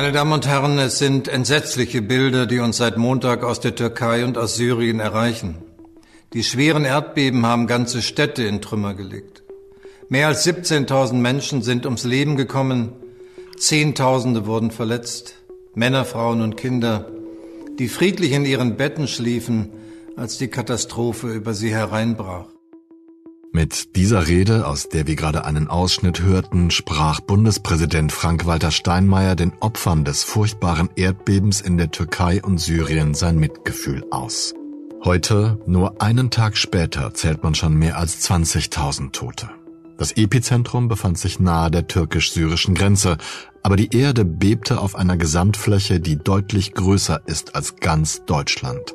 Meine Damen und Herren, es sind entsetzliche Bilder, die uns seit Montag aus der Türkei und aus Syrien erreichen. Die schweren Erdbeben haben ganze Städte in Trümmer gelegt. Mehr als 17.000 Menschen sind ums Leben gekommen, Zehntausende wurden verletzt, Männer, Frauen und Kinder, die friedlich in ihren Betten schliefen, als die Katastrophe über sie hereinbrach. Mit dieser Rede, aus der wir gerade einen Ausschnitt hörten, sprach Bundespräsident Frank-Walter Steinmeier den Opfern des furchtbaren Erdbebens in der Türkei und Syrien sein Mitgefühl aus. Heute, nur einen Tag später, zählt man schon mehr als 20.000 Tote. Das Epizentrum befand sich nahe der türkisch-syrischen Grenze, aber die Erde bebte auf einer Gesamtfläche, die deutlich größer ist als ganz Deutschland.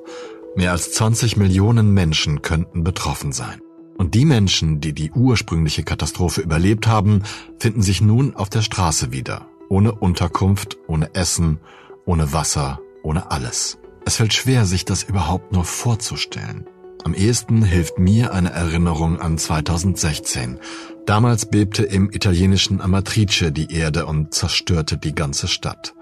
Mehr als 20 Millionen Menschen könnten betroffen sein. Und die Menschen, die die ursprüngliche Katastrophe überlebt haben, finden sich nun auf der Straße wieder. Ohne Unterkunft, ohne Essen, ohne Wasser, ohne alles. Es fällt schwer, sich das überhaupt nur vorzustellen. Am ehesten hilft mir eine Erinnerung an 2016. Damals bebte im italienischen Amatrice die Erde und zerstörte die ganze Stadt.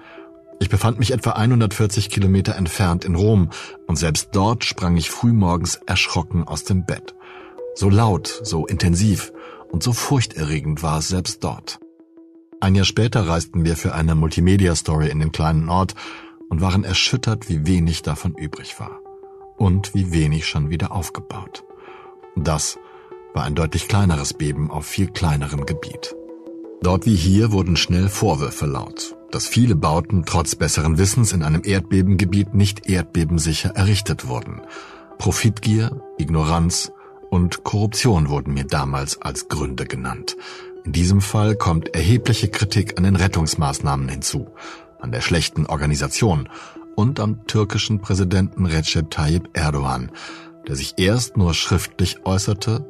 Ich befand mich etwa 140 Kilometer entfernt in Rom und selbst dort sprang ich frühmorgens erschrocken aus dem Bett. So laut, so intensiv und so furchterregend war es selbst dort. Ein Jahr später reisten wir für eine Multimedia-Story in den kleinen Ort und waren erschüttert, wie wenig davon übrig war. Und wie wenig schon wieder aufgebaut. Das war ein deutlich kleineres Beben auf viel kleinerem Gebiet. Dort wie hier wurden schnell Vorwürfe laut, dass viele Bauten trotz besseren Wissens in einem Erdbebengebiet nicht erdbebensicher errichtet wurden. Profitgier, Ignoranz und Korruption wurden mir damals als Gründe genannt. In diesem Fall kommt erhebliche Kritik an den Rettungsmaßnahmen hinzu, an der schlechten Organisation und am türkischen Präsidenten Recep Tayyip Erdogan, der sich erst nur schriftlich äußerte,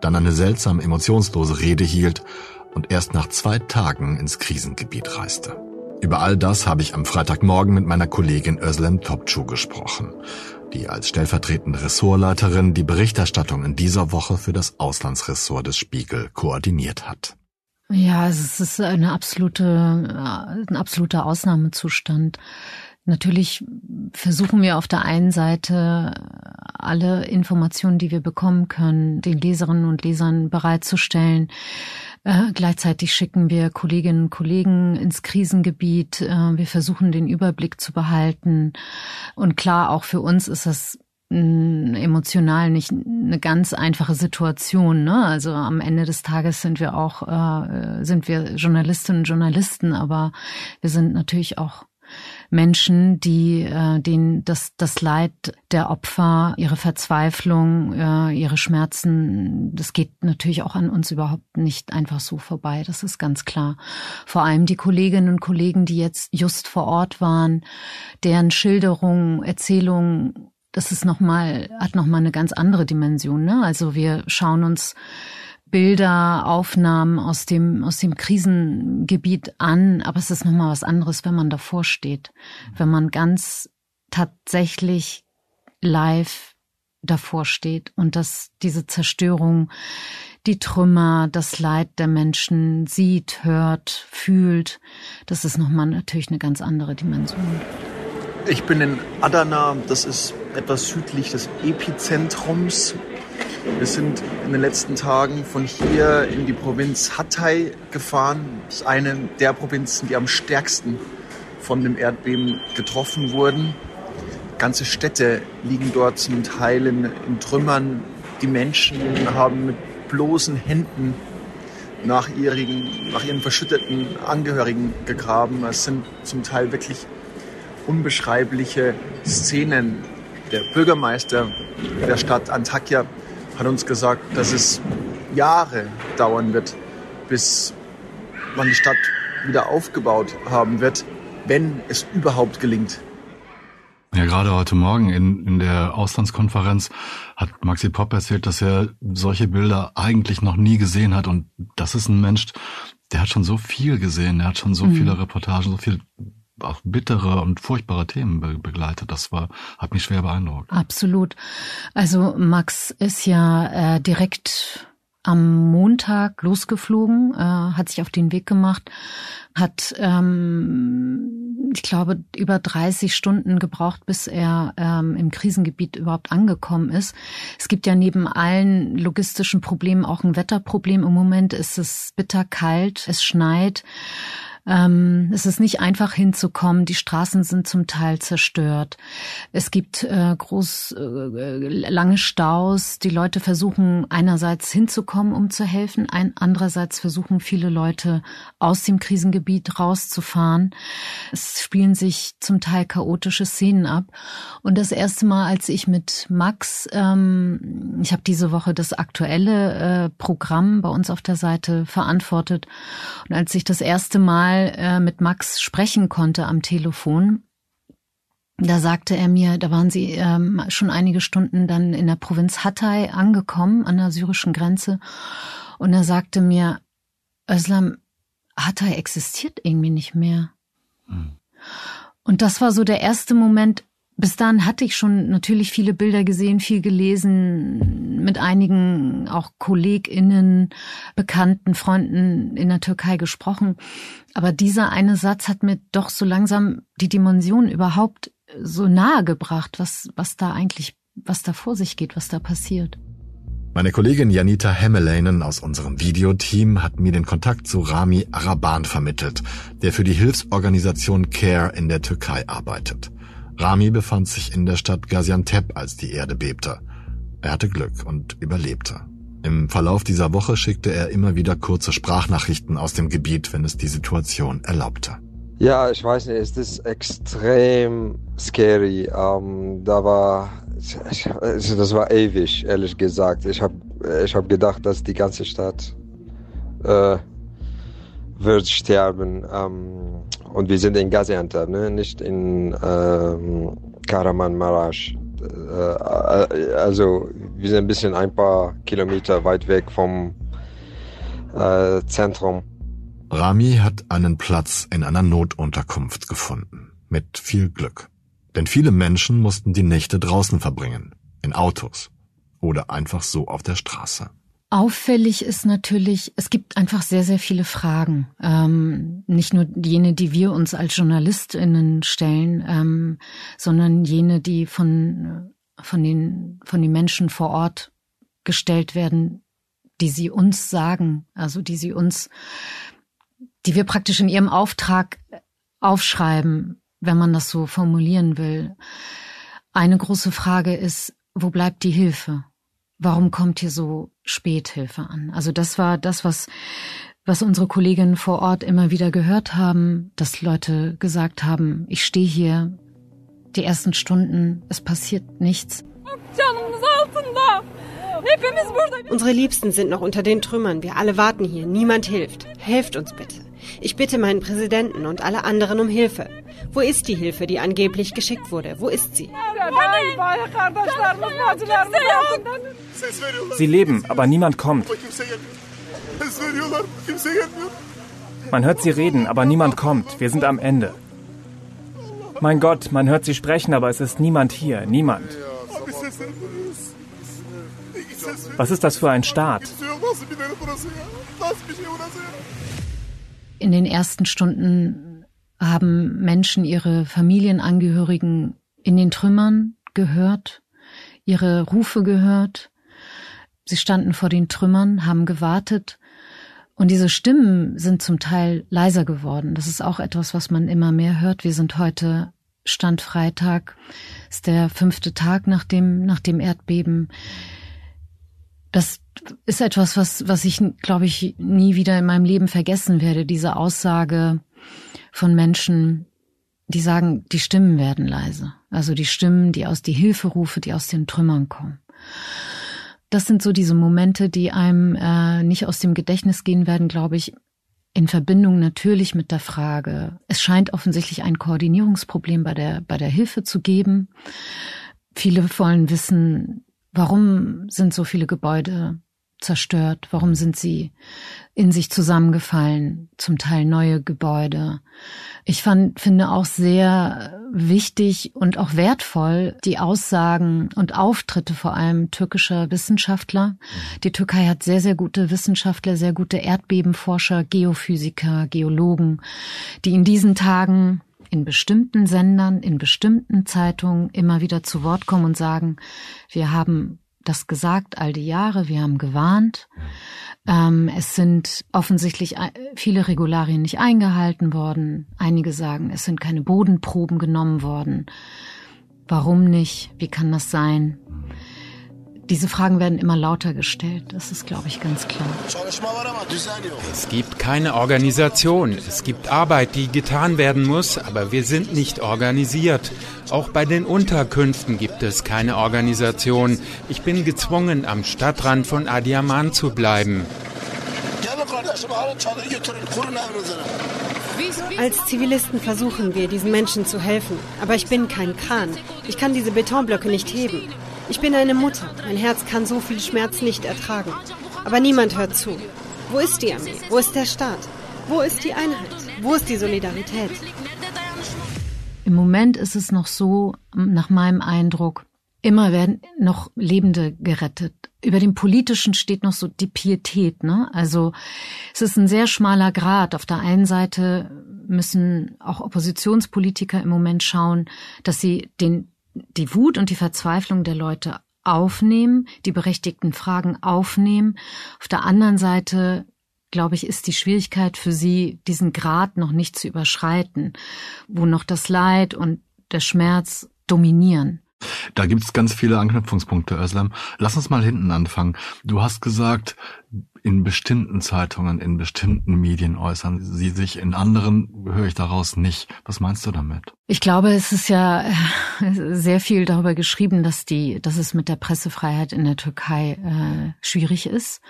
dann eine seltsam emotionslose Rede hielt und erst nach zwei Tagen ins Krisengebiet reiste. Über all das habe ich am Freitagmorgen mit meiner Kollegin Özlem Topçu gesprochen die als stellvertretende Ressortleiterin die Berichterstattung in dieser Woche für das Auslandsressort des Spiegel koordiniert hat. Ja, es ist eine absolute, ein absoluter Ausnahmezustand. Natürlich versuchen wir auf der einen Seite alle Informationen, die wir bekommen können, den Leserinnen und Lesern bereitzustellen. Äh, gleichzeitig schicken wir Kolleginnen und Kollegen ins Krisengebiet. Äh, wir versuchen den Überblick zu behalten. Und klar, auch für uns ist das emotional nicht eine ganz einfache Situation. Ne? Also am Ende des Tages sind wir auch äh, sind wir Journalistinnen und Journalisten, aber wir sind natürlich auch Menschen, die äh, denen das, das Leid der Opfer, ihre Verzweiflung, äh, ihre Schmerzen, das geht natürlich auch an uns überhaupt nicht einfach so vorbei. Das ist ganz klar. Vor allem die Kolleginnen und Kollegen, die jetzt just vor Ort waren, deren Schilderungen, Erzählungen das ist noch mal hat noch mal eine ganz andere Dimension. Ne? Also wir schauen uns Bilder, Aufnahmen aus dem, aus dem Krisengebiet an, aber es ist nochmal was anderes, wenn man davor steht, wenn man ganz tatsächlich live davor steht und dass diese Zerstörung, die Trümmer, das Leid der Menschen sieht, hört, fühlt, das ist nochmal natürlich eine ganz andere Dimension. Ich bin in Adana, das ist etwas südlich des Epizentrums wir sind in den letzten Tagen von hier in die Provinz Hatay gefahren. Das ist eine der Provinzen, die am stärksten von dem Erdbeben getroffen wurden. Ganze Städte liegen dort zum Teil in, in Trümmern. Die Menschen haben mit bloßen Händen nach ihren, nach ihren verschütteten Angehörigen gegraben. Es sind zum Teil wirklich unbeschreibliche Szenen. Der Bürgermeister der Stadt Antakya hat uns gesagt, dass es Jahre dauern wird, bis man die Stadt wieder aufgebaut haben wird, wenn es überhaupt gelingt. Ja, gerade heute Morgen in, in der Auslandskonferenz hat Maxi Popp erzählt, dass er solche Bilder eigentlich noch nie gesehen hat. Und das ist ein Mensch, der hat schon so viel gesehen, der hat schon so mhm. viele Reportagen, so viel auch bittere und furchtbare Themen be begleitet. Das war, hat mich schwer beeindruckt. Absolut. Also Max ist ja äh, direkt am Montag losgeflogen, äh, hat sich auf den Weg gemacht, hat, ähm, ich glaube, über 30 Stunden gebraucht, bis er ähm, im Krisengebiet überhaupt angekommen ist. Es gibt ja neben allen logistischen Problemen auch ein Wetterproblem. Im Moment ist es bitterkalt, es schneit. Ähm, es ist nicht einfach hinzukommen. Die Straßen sind zum Teil zerstört. Es gibt äh, groß äh, lange Staus. Die Leute versuchen einerseits hinzukommen, um zu helfen. Ein, andererseits versuchen viele Leute aus dem Krisengebiet rauszufahren. Es spielen sich zum Teil chaotische Szenen ab. Und das erste Mal, als ich mit Max, ähm, ich habe diese Woche das aktuelle äh, Programm bei uns auf der Seite verantwortet. Und als ich das erste Mal mal äh, mit Max sprechen konnte am Telefon, da sagte er mir, da waren sie ähm, schon einige Stunden dann in der Provinz Hatay angekommen, an der syrischen Grenze. Und er sagte mir, Özlem, Hatay existiert irgendwie nicht mehr. Hm. Und das war so der erste Moment, bis dahin hatte ich schon natürlich viele Bilder gesehen, viel gelesen, mit einigen auch KollegInnen, Bekannten, Freunden in der Türkei gesprochen. Aber dieser eine Satz hat mir doch so langsam die Dimension überhaupt so nahe gebracht, was, was da eigentlich, was da vor sich geht, was da passiert. Meine Kollegin Janita Hemmelainen aus unserem Videoteam hat mir den Kontakt zu Rami Araban vermittelt, der für die Hilfsorganisation CARE in der Türkei arbeitet. Rami befand sich in der Stadt Gaziantep, als die Erde bebte. Er hatte Glück und überlebte. Im Verlauf dieser Woche schickte er immer wieder kurze Sprachnachrichten aus dem Gebiet, wenn es die Situation erlaubte. Ja, ich weiß nicht, es ist extrem scary. Ähm, da war, das war ewig, ehrlich gesagt. Ich habe ich hab gedacht, dass die ganze Stadt äh, wird sterben. Ähm, und wir sind in Gaziantep, ne? nicht in ähm, Karaman-Marasch. Äh, also wir sind ein bisschen ein paar Kilometer weit weg vom äh, Zentrum. Rami hat einen Platz in einer Notunterkunft gefunden. Mit viel Glück. Denn viele Menschen mussten die Nächte draußen verbringen. In Autos. Oder einfach so auf der Straße. Auffällig ist natürlich, es gibt einfach sehr, sehr viele Fragen. Ähm, nicht nur jene, die wir uns als JournalistInnen stellen, ähm, sondern jene, die von, von, den, von den Menschen vor Ort gestellt werden, die sie uns sagen, also die sie uns, die wir praktisch in ihrem Auftrag aufschreiben, wenn man das so formulieren will. Eine große Frage ist, wo bleibt die Hilfe? Warum kommt hier so spät Hilfe an? Also das war das, was, was unsere Kolleginnen vor Ort immer wieder gehört haben, dass Leute gesagt haben, ich stehe hier, die ersten Stunden, es passiert nichts. Unsere Liebsten sind noch unter den Trümmern. Wir alle warten hier. Niemand hilft. Helft uns bitte. Ich bitte meinen Präsidenten und alle anderen um Hilfe. Wo ist die Hilfe, die angeblich geschickt wurde? Wo ist sie? Sie leben, aber niemand kommt. Man hört sie reden, aber niemand kommt. Wir sind am Ende. Mein Gott, man hört sie sprechen, aber es ist niemand hier. Niemand. Was ist das für ein Staat? In den ersten Stunden haben Menschen ihre Familienangehörigen in den Trümmern gehört, ihre Rufe gehört. Sie standen vor den Trümmern, haben gewartet. Und diese Stimmen sind zum Teil leiser geworden. Das ist auch etwas, was man immer mehr hört. Wir sind heute Stand Freitag, ist der fünfte Tag nach dem, nach dem Erdbeben. Das ist etwas, was, was ich, glaube ich, nie wieder in meinem Leben vergessen werde. Diese Aussage von Menschen, die sagen, die Stimmen werden leise. Also die Stimmen, die aus die Hilferufe, die aus den Trümmern kommen. Das sind so diese Momente, die einem äh, nicht aus dem Gedächtnis gehen werden, glaube ich, in Verbindung natürlich mit der Frage, es scheint offensichtlich ein Koordinierungsproblem bei der, bei der Hilfe zu geben. Viele wollen wissen, Warum sind so viele Gebäude zerstört? Warum sind sie in sich zusammengefallen? Zum Teil neue Gebäude. Ich fand, finde auch sehr wichtig und auch wertvoll die Aussagen und Auftritte vor allem türkischer Wissenschaftler. Die Türkei hat sehr, sehr gute Wissenschaftler, sehr gute Erdbebenforscher, Geophysiker, Geologen, die in diesen Tagen in bestimmten Sendern, in bestimmten Zeitungen immer wieder zu Wort kommen und sagen, wir haben das gesagt all die Jahre, wir haben gewarnt. Ähm, es sind offensichtlich äh, viele Regularien nicht eingehalten worden. Einige sagen, es sind keine Bodenproben genommen worden. Warum nicht? Wie kann das sein? Diese Fragen werden immer lauter gestellt. Das ist, glaube ich, ganz klar. Es gibt keine Organisation. Es gibt Arbeit, die getan werden muss, aber wir sind nicht organisiert. Auch bei den Unterkünften gibt es keine Organisation. Ich bin gezwungen, am Stadtrand von Adiaman zu bleiben. Als Zivilisten versuchen wir, diesen Menschen zu helfen. Aber ich bin kein Kran. Ich kann diese Betonblöcke nicht heben. Ich bin eine Mutter. Mein Herz kann so viel Schmerz nicht ertragen. Aber niemand hört zu. Wo ist die Armee? Wo ist der Staat? Wo ist die Einheit? Wo ist die Solidarität? Im Moment ist es noch so, nach meinem Eindruck, immer werden noch Lebende gerettet. Über dem Politischen steht noch so die Pietät, ne? Also es ist ein sehr schmaler Grad. Auf der einen Seite müssen auch Oppositionspolitiker im Moment schauen, dass sie den die Wut und die Verzweiflung der Leute aufnehmen, die berechtigten Fragen aufnehmen. Auf der anderen Seite, glaube ich, ist die Schwierigkeit für sie, diesen Grad noch nicht zu überschreiten, wo noch das Leid und der Schmerz dominieren. Da gibt es ganz viele Anknüpfungspunkte, Özlem. Lass uns mal hinten anfangen. Du hast gesagt, in bestimmten Zeitungen, in bestimmten Medien äußern sie sich, in anderen höre ich daraus nicht. Was meinst du damit? Ich glaube, es ist ja äh, sehr viel darüber geschrieben, dass die, dass es mit der Pressefreiheit in der Türkei äh, schwierig ist.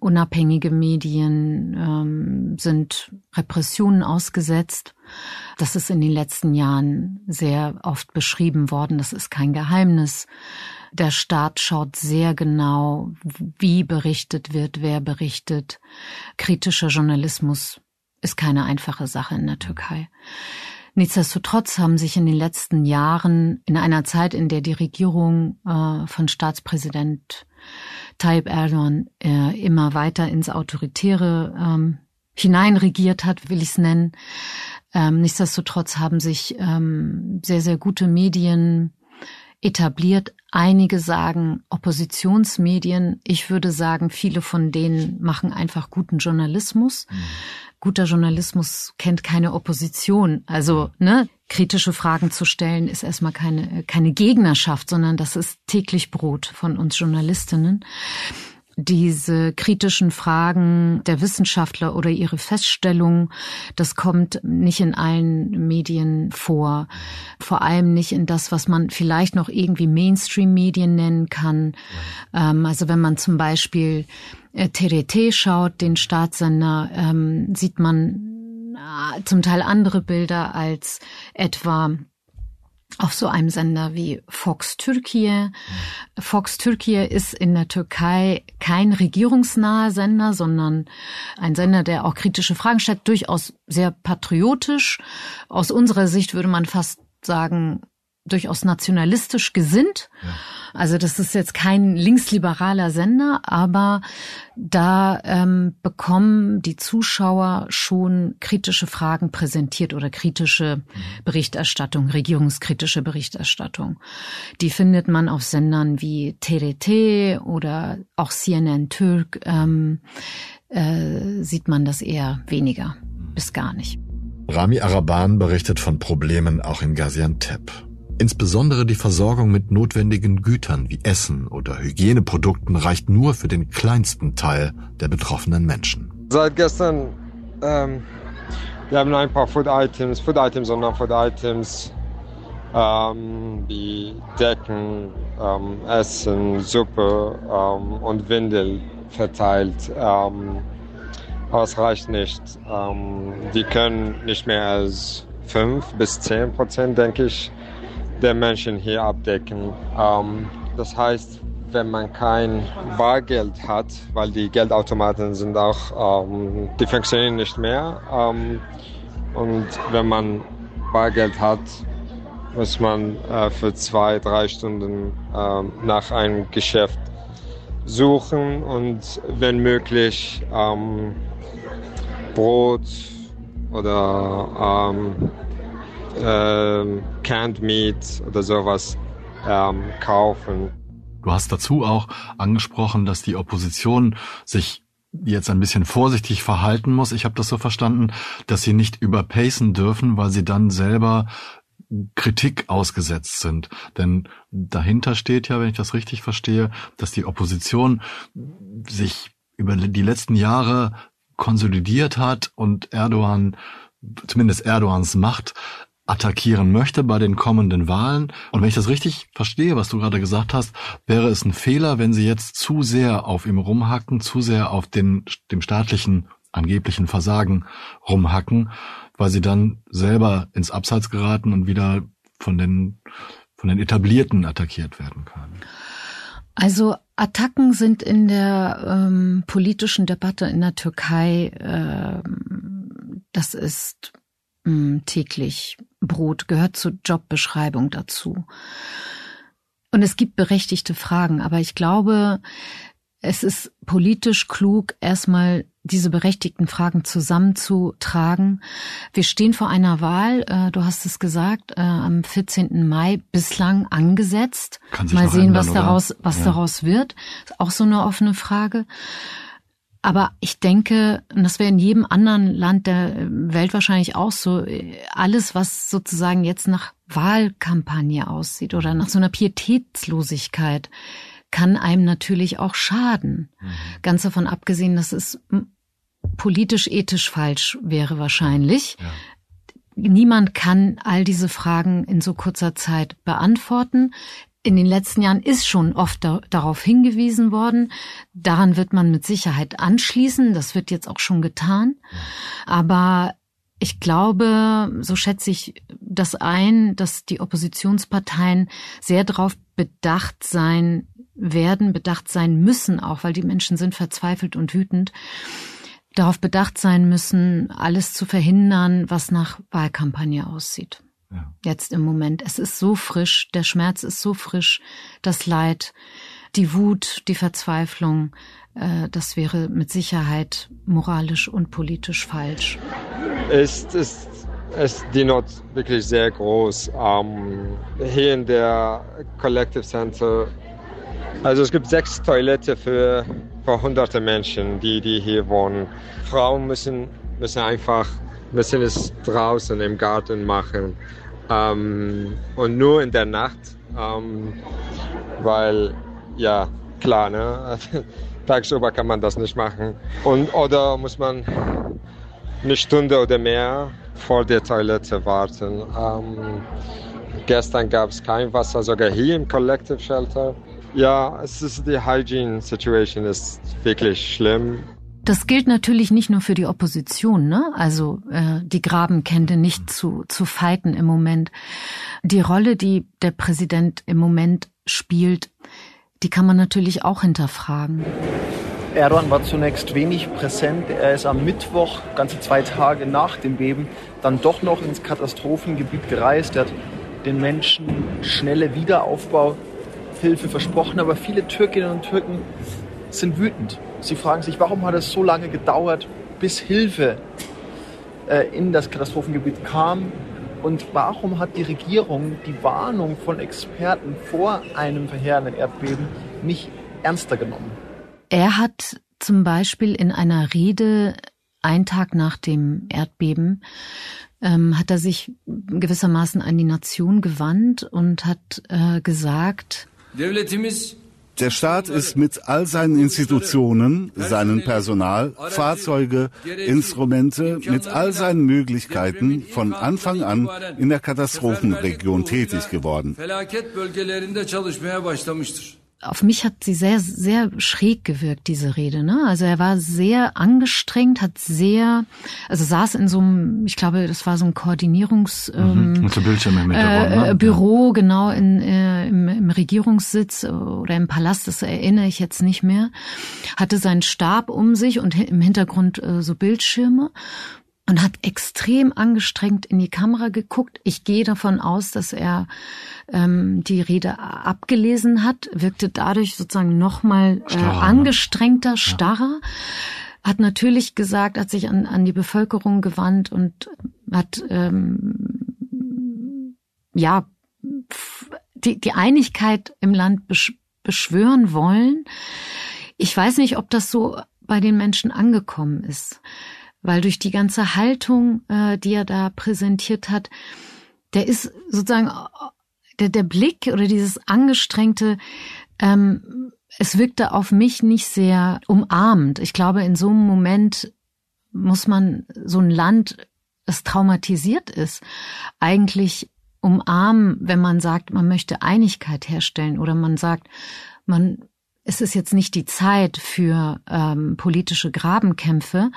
Unabhängige Medien ähm, sind Repressionen ausgesetzt. Das ist in den letzten Jahren sehr oft beschrieben worden. Das ist kein Geheimnis. Der Staat schaut sehr genau, wie berichtet wird, wer berichtet. Kritischer Journalismus ist keine einfache Sache in der Türkei. Nichtsdestotrotz haben sich in den letzten Jahren, in einer Zeit, in der die Regierung äh, von Staatspräsident Tayyip Erdogan äh, immer weiter ins Autoritäre ähm, hineinregiert hat, will ich es nennen. Ähm, nichtsdestotrotz haben sich ähm, sehr, sehr gute Medien etabliert. Einige sagen Oppositionsmedien. Ich würde sagen, viele von denen machen einfach guten Journalismus. Mhm. Guter Journalismus kennt keine Opposition. Also, ne, kritische Fragen zu stellen ist erstmal keine, keine Gegnerschaft, sondern das ist täglich Brot von uns Journalistinnen diese kritischen Fragen der Wissenschaftler oder ihre Feststellungen, das kommt nicht in allen Medien vor. Vor allem nicht in das, was man vielleicht noch irgendwie Mainstream-Medien nennen kann. Ähm, also wenn man zum Beispiel äh, TRT schaut, den Staatssender, ähm, sieht man äh, zum Teil andere Bilder als etwa auf so einem Sender wie Fox Türkei. Fox Türkei ist in der Türkei kein regierungsnaher Sender, sondern ein Sender, der auch kritische Fragen stellt, durchaus sehr patriotisch. Aus unserer Sicht würde man fast sagen, durchaus nationalistisch gesinnt. Ja. Also das ist jetzt kein linksliberaler Sender, aber da ähm, bekommen die Zuschauer schon kritische Fragen präsentiert oder kritische Berichterstattung, regierungskritische Berichterstattung. Die findet man auf Sendern wie TRT oder auch CNN Türk. Ähm, äh, sieht man das eher weniger bis gar nicht. Rami Araban berichtet von Problemen auch in Gaziantep. Insbesondere die Versorgung mit notwendigen Gütern wie Essen oder Hygieneprodukten reicht nur für den kleinsten Teil der betroffenen Menschen. Seit gestern, ähm, wir haben ein paar Food Items, Food Items und Non-Food Items, ähm, wie Decken, ähm, Essen, Suppe ähm, und Windel verteilt. Ähm, aber es reicht nicht. Ähm, die können nicht mehr als 5 bis 10 Prozent, denke ich, der Menschen hier abdecken. Ähm, das heißt, wenn man kein Bargeld hat, weil die Geldautomaten sind auch, ähm, die funktionieren nicht mehr. Ähm, und wenn man Bargeld hat, muss man äh, für zwei, drei Stunden äh, nach einem Geschäft suchen und wenn möglich ähm, Brot oder ähm, äh, Canned Meat oder sowas ähm, kaufen. Du hast dazu auch angesprochen, dass die Opposition sich jetzt ein bisschen vorsichtig verhalten muss. Ich habe das so verstanden, dass sie nicht überpacen dürfen, weil sie dann selber Kritik ausgesetzt sind. Denn dahinter steht ja, wenn ich das richtig verstehe, dass die Opposition sich über die letzten Jahre konsolidiert hat und Erdogan, zumindest Erdogans Macht, attackieren möchte bei den kommenden Wahlen. Und wenn ich das richtig verstehe, was du gerade gesagt hast, wäre es ein Fehler, wenn sie jetzt zu sehr auf ihm rumhacken, zu sehr auf den, dem staatlichen angeblichen Versagen rumhacken weil sie dann selber ins Abseits geraten und wieder von den, von den Etablierten attackiert werden können. Also Attacken sind in der ähm, politischen Debatte in der Türkei, äh, das ist mh, hm, täglich Brot, gehört zur Jobbeschreibung dazu. Und es gibt berechtigte Fragen, aber ich glaube, es ist politisch klug, erstmal diese berechtigten Fragen zusammenzutragen. Wir stehen vor einer Wahl, äh, du hast es gesagt, äh, am 14. Mai bislang angesetzt. Kann sich Mal sehen, ändern, was daraus, was Ja. daraus wird. Ist auch so eine offene Frage. Aber ich denke, und das wäre in jedem anderen Land der Welt wahrscheinlich auch so, alles, was sozusagen jetzt nach Wahlkampagne aussieht oder nach so einer Pietätslosigkeit, kann einem natürlich auch schaden. Ganz davon abgesehen, dass es m, politisch ethisch falsch wäre wahrscheinlich. Niemand kann all diese Fragen in so kurzer Zeit beantworten. In den letzten Jahren ist schon oft da, darauf hingewiesen worden. Daran wird man mit Sicherheit anschließen. Das wird jetzt auch schon getan. Aber ich glaube, so schätze ich das ein, dass die Oppositionsparteien sehr darauf bedacht sein werden, bedacht sein müssen, auch weil die Menschen sind verzweifelt und wütend, darauf bedacht sein müssen, alles zu verhindern, was nach Wahlkampagne aussieht. Ja. Jetzt im Moment. Es ist so frisch, der Schmerz ist so frisch, das Leid, die Wut, die Verzweiflung, äh, das wäre mit Sicherheit moralisch und politisch falsch. ist, ist, ist die Not wirklich sehr groß. Ähm, hier in der Collective Center, also es gibt sechs Toiletten für, für hunderte Menschen, die, die hier wohnen. Frauen müssen, müssen einfach, müssen es draußen im Garten machen. Ähm, und nur in der Nacht, ähm, weil, ja, klar, ne? Tagsüber kann man das nicht machen. Und, oder muss man eine Stunde oder mehr vor der Toilette warten. Ähm, gestern gab es kein Wasser, sogar hier im Collective Shelter. Ja, es ist die Hygiene Situation ist wirklich schlimm. Das gilt natürlich nicht nur für die Opposition, ne? Also äh, die Grabenkente nicht zu, zu fighten im Moment. Die Rolle, die der Präsident im Moment spielt, die kann man natürlich auch hinterfragen. Erdogan war zunächst wenig präsent. Er ist am Mittwoch, ganze zwei Tage nach dem Beben, dann doch noch ins Katastrophengebiet gereist. Er hat den Menschen schnelle Wiederaufbauhilfe versprochen. Aber viele Türkinnen und Türken sind wütend. Sie fragen sich, warum hat es so lange gedauert, bis Hilfe äh, in das Katastrophengebiet kam? Und warum hat die Regierung die Warnung von Experten vor einem verheerenden Erdbeben nicht ernster genommen? Er hat zum Beispiel in einer Rede einen Tag nach dem Erdbeben ähm, hat er sich gewissermaßen an die Nation gewandt und hat äh, gesagt, Der Staat ist mit all seinen Institutionen, seinem Personal, Fahrzeuge, Instrumente, mit all seinen Möglichkeiten von Anfang an in der Katastrophenregion tätig geworden. Auf mich hat sie sehr, sehr schräg gewirkt, diese Rede. Ne? Also er war sehr angestrengt, hat sehr, also saß in so einem, ich glaube, das war so ein Koordinierungs mhm. ähm, Bildschirm im äh, ne? Büro, genau, in, äh, im, im Regierungssitz oder im Palast, das erinnere ich jetzt nicht mehr, hatte seinen Stab um sich und im Hintergrund äh, so Bildschirme und hat extrem angestrengt in die Kamera geguckt. Ich gehe davon aus, dass er ähm, die Rede abgelesen hat, wirkte dadurch sozusagen nochmal äh, ne? angestrengter, starrer. Ja. Hat natürlich gesagt, hat sich an, an die Bevölkerung gewandt und hat ähm, ja die, die Einigkeit im Land beschwören wollen. Ich weiß nicht, ob das so bei den Menschen angekommen ist weil durch die ganze Haltung, äh, die er da präsentiert hat, der ist sozusagen der, der Blick oder dieses angestrengte, ähm, es wirkte auf mich nicht sehr umarmend. Ich glaube, in so einem Moment muss man so ein Land, das traumatisiert ist, eigentlich umarmen, wenn man sagt, man möchte Einigkeit herstellen oder man sagt, man es ist jetzt nicht die Zeit für ähm, politische Grabenkämpfe.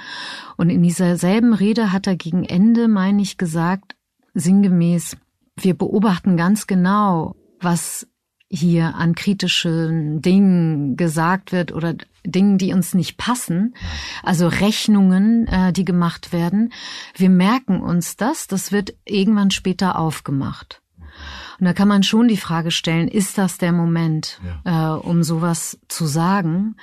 Und in dieser selben Rede hat er gegen Ende, meine ich, gesagt, sinngemäß, wir beobachten ganz genau, was hier an kritischen Dingen gesagt wird oder Dingen, die uns nicht passen, also Rechnungen, äh, die gemacht werden. Wir merken uns das, das wird irgendwann später aufgemacht. Und da kann man schon die Frage stellen, ist das der Moment, ja. äh, um sowas zu sagen?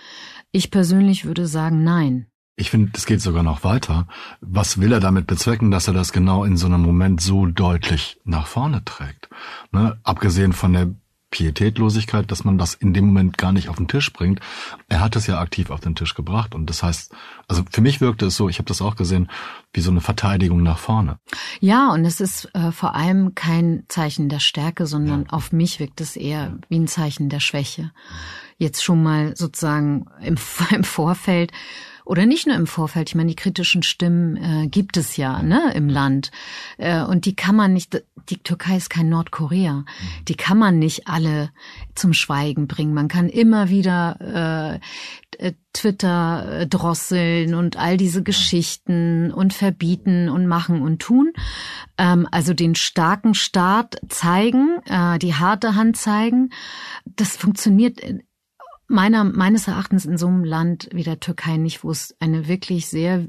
Ich persönlich würde sagen, nein. Ich finde, es geht sogar noch weiter. Was will er damit bezwecken, dass er das genau in so einem Moment so deutlich nach vorne trägt? Ne? Abgesehen von der Pietätlosigkeit, dass man das in dem Moment gar nicht auf den Tisch bringt. Er hat es ja aktiv auf den Tisch gebracht und das heißt, also für mich wirkte es so, ich habe das auch gesehen, wie so eine Verteidigung nach vorne. Ja, und es ist äh, vor allem kein Zeichen der Stärke, sondern ja. auf mich wirkt es eher wie ein Zeichen der Schwäche. Jetzt schon mal sozusagen im, im Vorfeld oder nicht nur im Vorfeld. Ich meine, die kritischen Stimmen äh, gibt es ja ne, im Land. Äh, und die kann man nicht, die Türkei ist kein Nordkorea. Mhm. Die kann man nicht alle zum Schweigen bringen. Man kann immer wieder äh, Twitter äh, drosseln und all diese Geschichten und verbieten und machen und tun. Ähm, also den starken Staat zeigen, äh, die harte Hand zeigen. Das funktioniert meiner, meines Erachtens in so einem Land wie der Türkei nicht, wo es eine wirklich sehr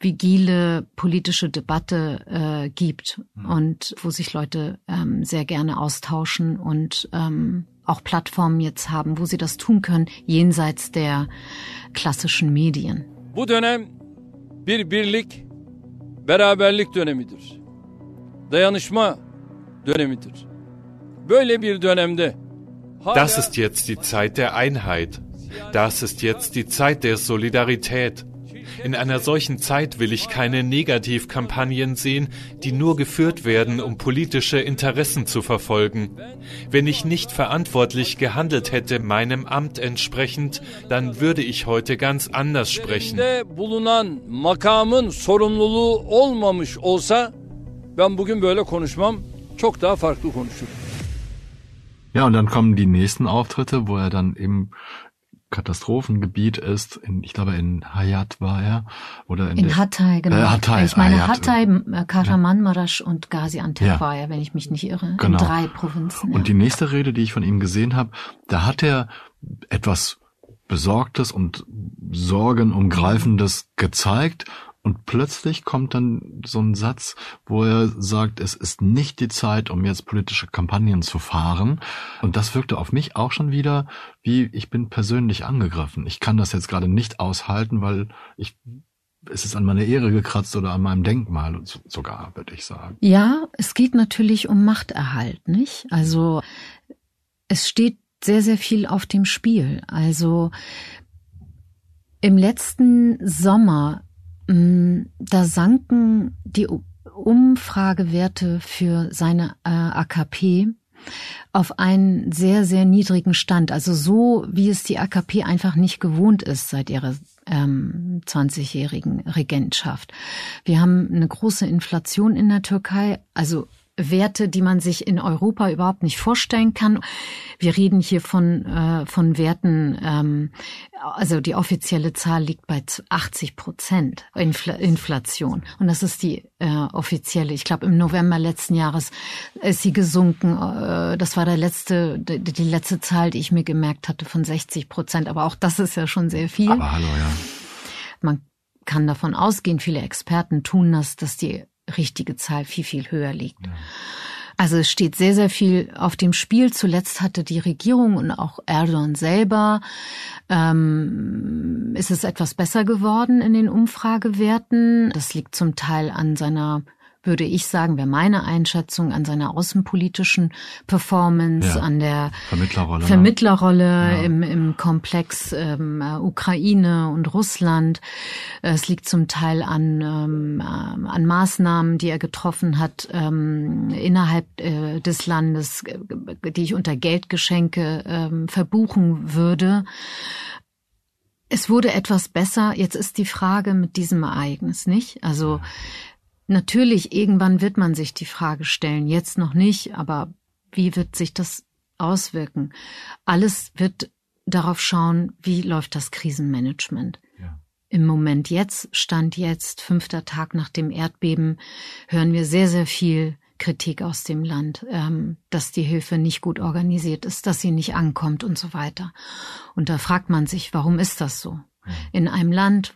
vigile politische Debatte äh, gibt mhm. und wo sich Leute ähm, sehr gerne austauschen und ähm, auch Plattformen jetzt haben, wo sie das tun können, jenseits der klassischen Medien. Bu dönem bir birlik, beraberlik dönemidir. Dayanışma dönemidir. Böyle bir dönemde Das ist jetzt die Zeit der Einheit. Das ist jetzt die Zeit der Solidarität. In einer solchen Zeit will ich keine Negativkampagnen sehen, die nur geführt werden, um politische Interessen zu verfolgen. Wenn ich nicht verantwortlich gehandelt hätte meinem Amt entsprechend, dann würde ich heute ganz anders sprechen. ben bugün böyle konuşmam, çok daha farklı konuşurum. Ja, und dann kommen die nächsten Auftritte, wo er dann im Katastrophengebiet ist. In, ich glaube, in Hayat war er. Oder in, in Hatay, genau. Äh, Hatay, ich meine, Hatay, äh, Kahramanmaraş ja. und Gaziantep ja. war er, wenn ich mich nicht irre. Genau. In drei Provinzen. Und ja. die nächste Rede, die ich von ihm gesehen habe, da hat er etwas Besorgtes und Sorgenumgreifendes gezeigt und plötzlich kommt dann so ein Satz, wo er sagt, es ist nicht die Zeit, um jetzt politische Kampagnen zu fahren. Und das wirkte auf mich auch schon wieder wie, ich bin persönlich angegriffen. Ich kann das jetzt gerade nicht aushalten, weil ich es ist an meine Ehre gekratzt oder an meinem Denkmal sogar, würde ich sagen. Ja, es geht natürlich um Machterhalt, nicht? Also es steht sehr, sehr viel auf dem Spiel. Also im letzten Sommer Mm, da sanken die Umfragewerte für seine äh, AKP auf einen sehr, sehr niedrigen Stand. Also so, wie es die AKP einfach nicht gewohnt ist seit ihrer ähm, 20-jährigen Regentschaft. Wir haben eine große Inflation in der Türkei, also Werte, die man sich in Europa überhaupt nicht vorstellen kann. Wir reden hier von, äh, von Werten, ähm, also die offizielle Zahl liegt bei 80 Prozent Infl Inflation. Und das ist die äh, offizielle. Ich glaube, im November letzten Jahres ist sie gesunken. Äh, das war der letzte, die, die letzte Zahl, die ich mir gemerkt hatte, von 60 Prozent. Aber auch das ist ja schon sehr viel. Aber hallo, ja. Man kann davon ausgehen, viele Experten tun das, dass die richtige Zahl viel, viel höher liegt. Ja. Also es steht sehr, sehr viel auf dem Spiel. Zuletzt hatte die Regierung und auch Erdogan selber, ähm, ist es etwas besser geworden in den Umfragewerten. Das liegt zum Teil an seiner würde ich sagen, wäre meine Einschätzung an seiner außenpolitischen Performance, ja. an der Vermittlerrolle, ne? Vermittlerrolle ja. im, im Komplex ähm, äh, Ukraine und Russland. Es liegt zum Teil an, ähm, äh, an Maßnahmen, die er getroffen hat ähm, innerhalb äh, des Landes, die ich unter Geldgeschenke ähm, verbuchen würde. Es wurde etwas besser. Jetzt ist die Frage mit diesem Ereignis, nicht? Also Natürlich, irgendwann wird man sich die Frage stellen, jetzt noch nicht, aber wie wird sich das auswirken? Alles wird darauf schauen, wie läuft das Krisenmanagement. Ja. Im Moment jetzt, Stand jetzt, fünfter Tag nach dem Erdbeben, hören wir sehr, sehr viel Kritik aus dem Land, ähm, dass die Hilfe nicht gut organisiert ist, dass sie nicht ankommt und so weiter. Und da fragt man sich, warum ist das so? In einem Land,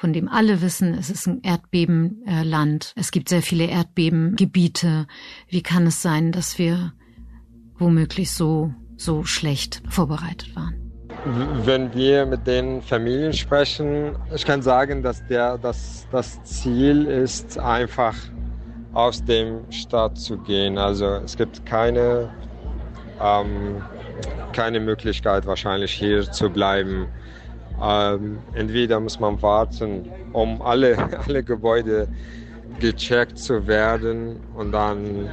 von dem alle wissen, es ist ein Erdbebenland. Es gibt sehr viele Erdbebengebiete. Wie kann es sein, dass wir womöglich so, so schlecht vorbereitet waren? Wenn wir mit den Familien sprechen, ich kann sagen, dass der, dass das Ziel ist, einfach aus dem Staat zu gehen. Also es gibt keine, ähm, keine Möglichkeit wahrscheinlich hier zu bleiben. Ähm, entweder muss man warten, um alle, alle Gebäude gecheckt zu werden und dann,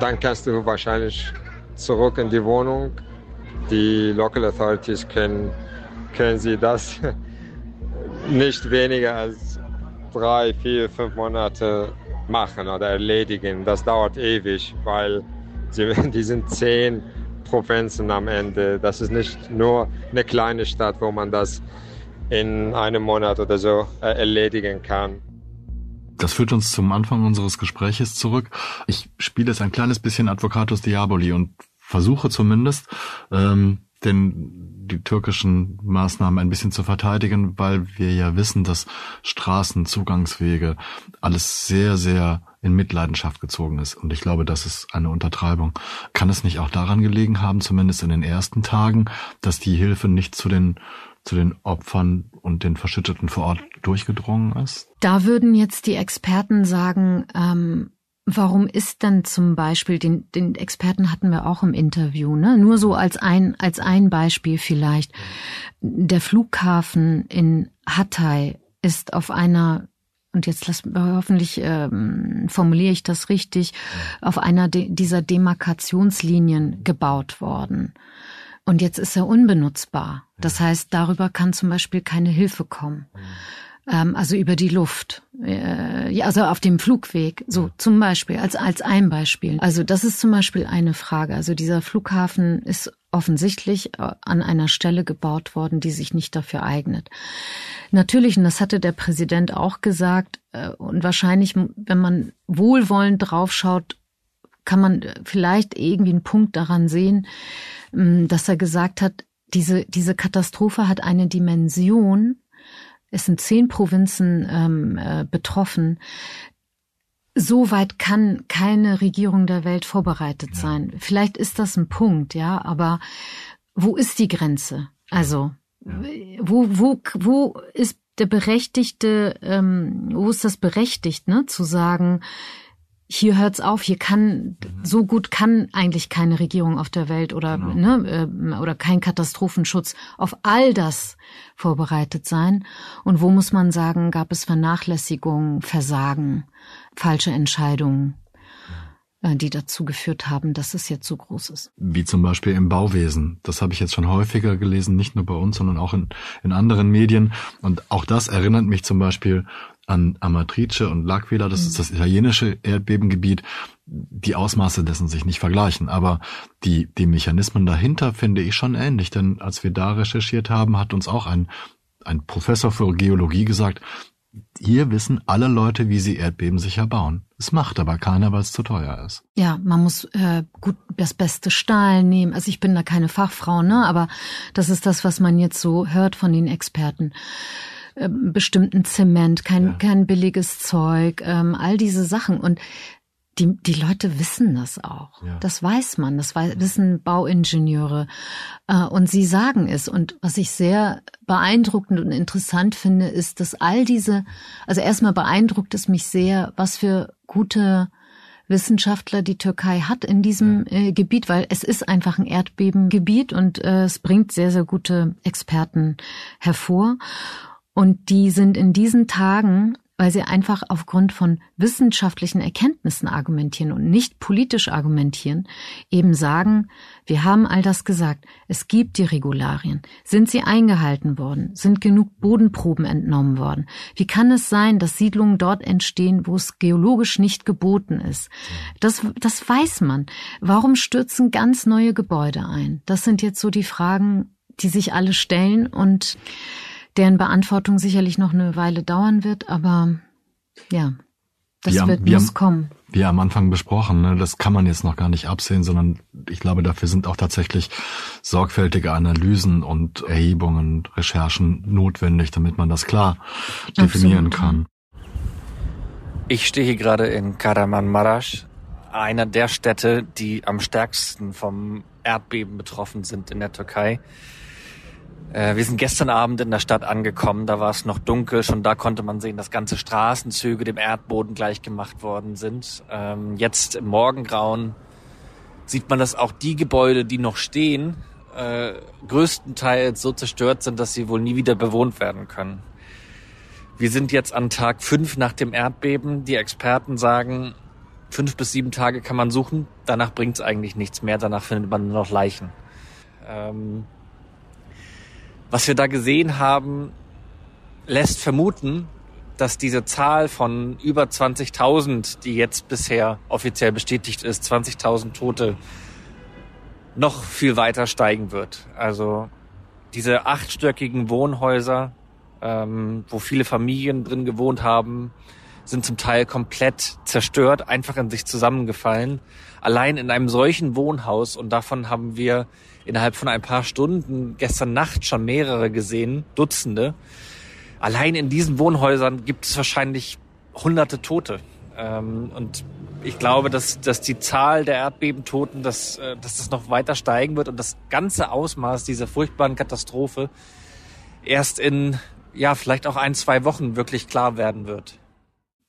dann kannst du wahrscheinlich zurück in die Wohnung. Die Local Authorities können, können sie das nicht weniger als drei, vier, fünf Monate machen oder erledigen. Das dauert ewig, weil sie, die sind zehn Provinzen am Ende. Das ist nicht nur eine kleine Stadt, wo man das in einem Monat oder so äh, erledigen kann. Das führt uns zum Anfang unseres Gespräches zurück. Ich spiele jetzt ein kleines bisschen Advocatus Diaboli und versuche zumindest, ähm, den die türkischen Maßnahmen ein bisschen zu verteidigen, weil wir ja wissen, dass Straßen, Zugangswege, alles sehr, sehr in Mitleidenschaft gezogen ist. Und ich glaube, das ist eine Untertreibung. Kann es nicht auch daran gelegen haben, zumindest in den ersten Tagen, dass die Hilfe nicht zu den zu den Opfern und den Verschütteten vor Ort durchgedrungen ist? Da würden jetzt die Experten sagen, ähm, Warum ist dann zum Beispiel, den, den Experten hatten wir auch im Interview, ne? nur so als ein, als ein Beispiel vielleicht. Der Flughafen in Hatay ist auf einer, und jetzt lass, hoffentlich ähm, formuliere ich das richtig, auf einer de, dieser Demarkationslinien gebaut worden. Und jetzt ist er unbenutzbar. Das heißt, darüber kann zum Beispiel keine Hilfe kommen ähm, also über die Luft, äh, ja, also auf dem Flugweg, so zum Beispiel, als, als ein Beispiel. Also das ist zum Beispiel eine Frage. Also dieser Flughafen ist offensichtlich äh, an einer Stelle gebaut worden, die sich nicht dafür eignet. Natürlich, und das hatte der Präsident auch gesagt, äh, und wahrscheinlich, wenn man wohlwollend draufschaut, kann man vielleicht irgendwie einen Punkt daran sehen, dass er gesagt hat, diese, diese Katastrophe hat eine Dimension, es sind zehn Provinzen ähm, äh, betroffen. So weit kann keine Regierung der Welt vorbereitet ja. sein. Vielleicht ist das ein Punkt, ja, aber wo ist die Grenze? Also, ja. wo, wo, wo ist der berechtigte, ähm, wo ist das berechtigt, ne, zu sagen, hier hört's auf, hier kann, mhm. so gut kann eigentlich keine Regierung auf der Welt oder, genau. ne, äh, oder kein Katastrophenschutz auf all das vorbereitet sein. Und wo muss man sagen, gab es Vernachlässigung, Versagen, falsche Entscheidungen? Äh, die dazu geführt haben, dass es jetzt so groß ist. Wie zum Beispiel im Bauwesen. Das habe ich jetzt schon häufiger gelesen, nicht nur bei uns, sondern auch in, in anderen Medien. Und auch das erinnert mich zum Beispiel an Amatrice und L'Aquila, das mhm. ist das italienische Erdbebengebiet, die Ausmaße dessen sich nicht vergleichen. Aber die, die Mechanismen dahinter finde ich schon ähnlich, denn als wir da recherchiert haben, hat uns auch ein, ein Professor für Geologie gesagt, hier wissen alle Leute, wie sie Erdbeben sicher bauen. Es macht aber keiner, weil es zu teuer ist. Ja, man muss äh, gut das beste Stahl nehmen. Also ich bin da keine Fachfrau, ne? Aber das ist das, was man jetzt so hört von den Experten. Ähm, bestimmten Zement, kein, ja. kein billiges Zeug, ähm, all diese Sachen. Und die, die Leute wissen das auch. Ja. Das weiß man, das weiß, wissen Bauingenieure. Äh, und sie sagen es. Und was ich sehr beeindruckend und interessant finde, ist, dass all diese, also erstmal beeindruckt es mich sehr, was für gute Wissenschaftler die Türkei hat in diesem äh, Gebiet, weil es ist einfach ein Erdbebengebiet und äh, es bringt sehr, sehr gute Experten hervor. Und die sind in diesen Tagen weil sie einfach aufgrund von wissenschaftlichen Erkenntnissen argumentieren und nicht politisch argumentieren, eben sagen, wir haben all das gesagt, es gibt die Regularien, sind sie eingehalten worden, sind genug Bodenproben entnommen worden. Wie kann es sein, dass Siedlungen dort entstehen, wo es geologisch nicht geboten ist? Das, das weiß man. Warum stürzen ganz neue Gebäude ein? Das sind jetzt so die Fragen, die sich alle stellen und deren Beantwortung sicherlich noch eine Weile dauern wird, aber ja, das wir, wird, wir muss haben, kommen. Wie am Anfang besprochen, ne, das kann man jetzt noch gar nicht absehen, sondern ich glaube, dafür sind auch tatsächlich sorgfältige Analysen und Erhebungen, Recherchen notwendig, damit man das klar definieren Absolut. kann. Ich stehe hier gerade in Karamanmaraş, einer der Städte, die am stärksten vom Erdbeben betroffen sind in der Türkei. Äh, wir sind gestern Abend in der Stadt angekommen, da war es noch dunkel, schon da konnte man sehen, dass ganze Straßenzüge dem Erdboden gleichgemacht worden sind. Ähm, jetzt im Morgengrauen sieht man, dass auch die Gebäude, die noch stehen, äh, größtenteils so zerstört sind, dass sie wohl nie wieder bewohnt werden können. Wir sind jetzt an Tag fünf nach dem Erdbeben. Die Experten sagen, fünf bis sieben Tage kann man suchen. Danach bringt es eigentlich nichts mehr. Danach findet man nur noch Leichen. Ähm, was wir da gesehen haben, lässt vermuten, dass diese Zahl von über 20.000, die jetzt bisher offiziell bestätigt ist, 20.000 Tote, noch viel weiter steigen wird. Also diese achtstöckigen Wohnhäuser, ähm, wo viele Familien drin gewohnt haben, sind zum Teil komplett zerstört, einfach in sich zusammengefallen. Allein in einem solchen Wohnhaus, und davon haben wir innerhalb von ein paar Stunden gestern Nacht schon mehrere gesehen, Dutzende. Allein in diesen Wohnhäusern gibt es wahrscheinlich hunderte Tote. Ähm, und ich glaube, dass, dass die Zahl der Erdbebentoten, dass, äh, dass das noch weiter steigen wird und das ganze Ausmaß dieser furchtbaren Katastrophe erst in, ja, vielleicht auch ein, zwei Wochen wirklich klar werden wird.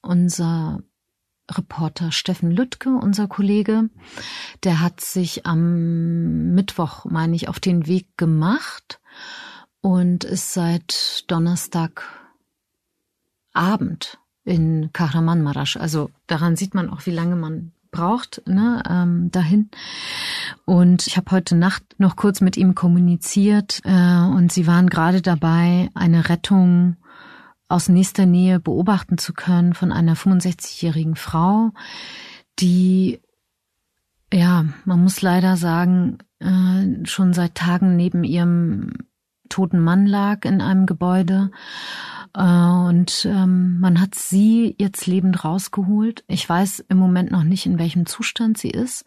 Unser Reporter Steffen Lüttke, unser Kollege, der hat sich am Mittwoch, meine ich, auf den Weg gemacht und ist seit Donnerstag Abend in Kahramanmaraş. Also daran sieht man auch, wie lange man braucht, ne, ähm, dahin. Und ich habe heute Nacht noch kurz mit ihm kommuniziert äh, und sie waren gerade dabei, eine Rettung aus nächster Nähe beobachten zu können von einer 65-jährigen Frau, die, ja, man muss leider sagen, äh, schon seit Tagen neben ihrem toten Mann lag in einem Gebäude. Äh, und ähm, man hat sie jetzt lebend rausgeholt. Ich weiß im Moment noch nicht, in welchem Zustand sie ist.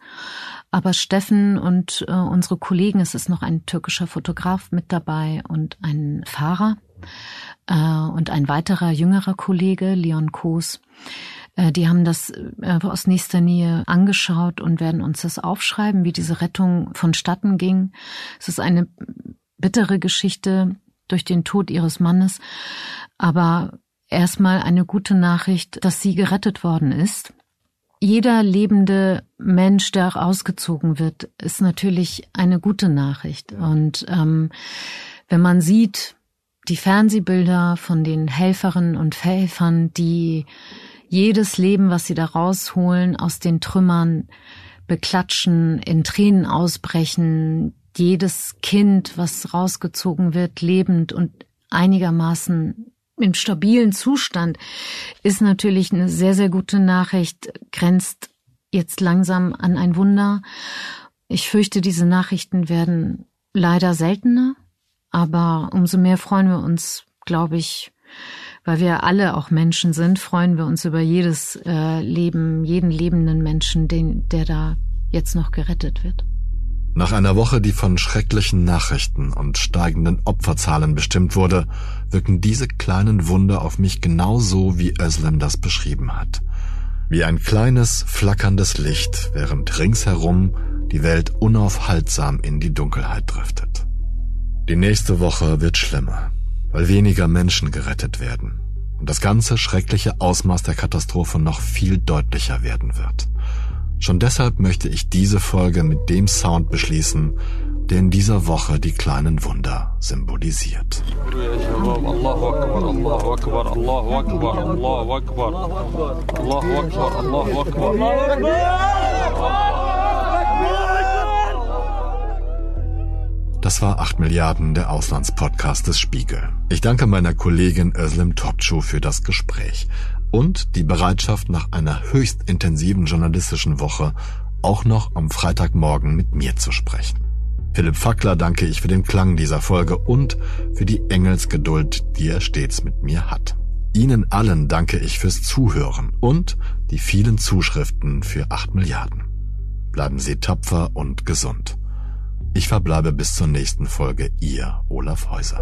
Aber Steffen und äh, unsere Kollegen, es ist noch ein türkischer Fotograf mit dabei und ein Fahrer und ein weiterer jüngerer Kollege, Leon Koos, äh, die haben das äh, aus nächster Nähe angeschaut und werden uns das aufschreiben, wie diese Rettung vonstatten ging. Es ist eine bittere Geschichte durch den Tod ihres Mannes, aber erstmal eine gute Nachricht, dass sie gerettet worden ist. Jeder lebende Mensch, der ausgezogen wird, ist natürlich eine gute Nachricht. Und ähm, wenn man sieht, die Fernsehbilder von den Helferinnen und Helfern, die jedes Leben, was sie da rausholen, aus den Trümmern beklatschen, in Tränen ausbrechen, jedes Kind, was rausgezogen wird, lebend und einigermaßen im stabilen Zustand, ist natürlich eine sehr, sehr gute Nachricht, grenzt jetzt langsam an ein Wunder. Ich fürchte, diese Nachrichten werden leider seltener, aber umso mehr freuen wir uns, glaube ich, weil wir alle auch Menschen sind, freuen wir uns über jedes äh, Leben, jeden lebenden Menschen, den, der da jetzt noch gerettet wird. Nach einer Woche, die von schrecklichen Nachrichten und steigenden Opferzahlen bestimmt wurde, wirken diese kleinen Wunder auf mich genauso, wie Özlem das beschrieben hat. Wie ein kleines, flackerndes Licht, während ringsherum die Welt unaufhaltsam in die Dunkelheit driftet. Die nächste Woche wird schlimmer, weil weniger Menschen gerettet werden und das ganze schreckliche Ausmaß der Katastrophe noch viel deutlicher werden wird. Schon deshalb möchte ich diese Folge mit dem Sound beschließen, der in dieser Woche die kleinen Wunder symbolisiert. Das war 8 Milliarden, der Auslandspodcast des Spiegel. Ich danke meiner Kollegin Özlem Topçu für das Gespräch und die Bereitschaft, nach einer höchst intensiven journalistischen Woche auch noch am Freitagmorgen mit mir zu sprechen. Philipp Fackler danke ich für den Klang dieser Folge und für die Engelsgeduld, die er stets mit mir hat. Ihnen allen danke ich fürs Zuhören und die vielen Zuschriften für 8 Milliarden. Bleiben Sie tapfer und gesund. Ich verbleibe bis zur nächsten Folge, Ihr Olaf Häuser.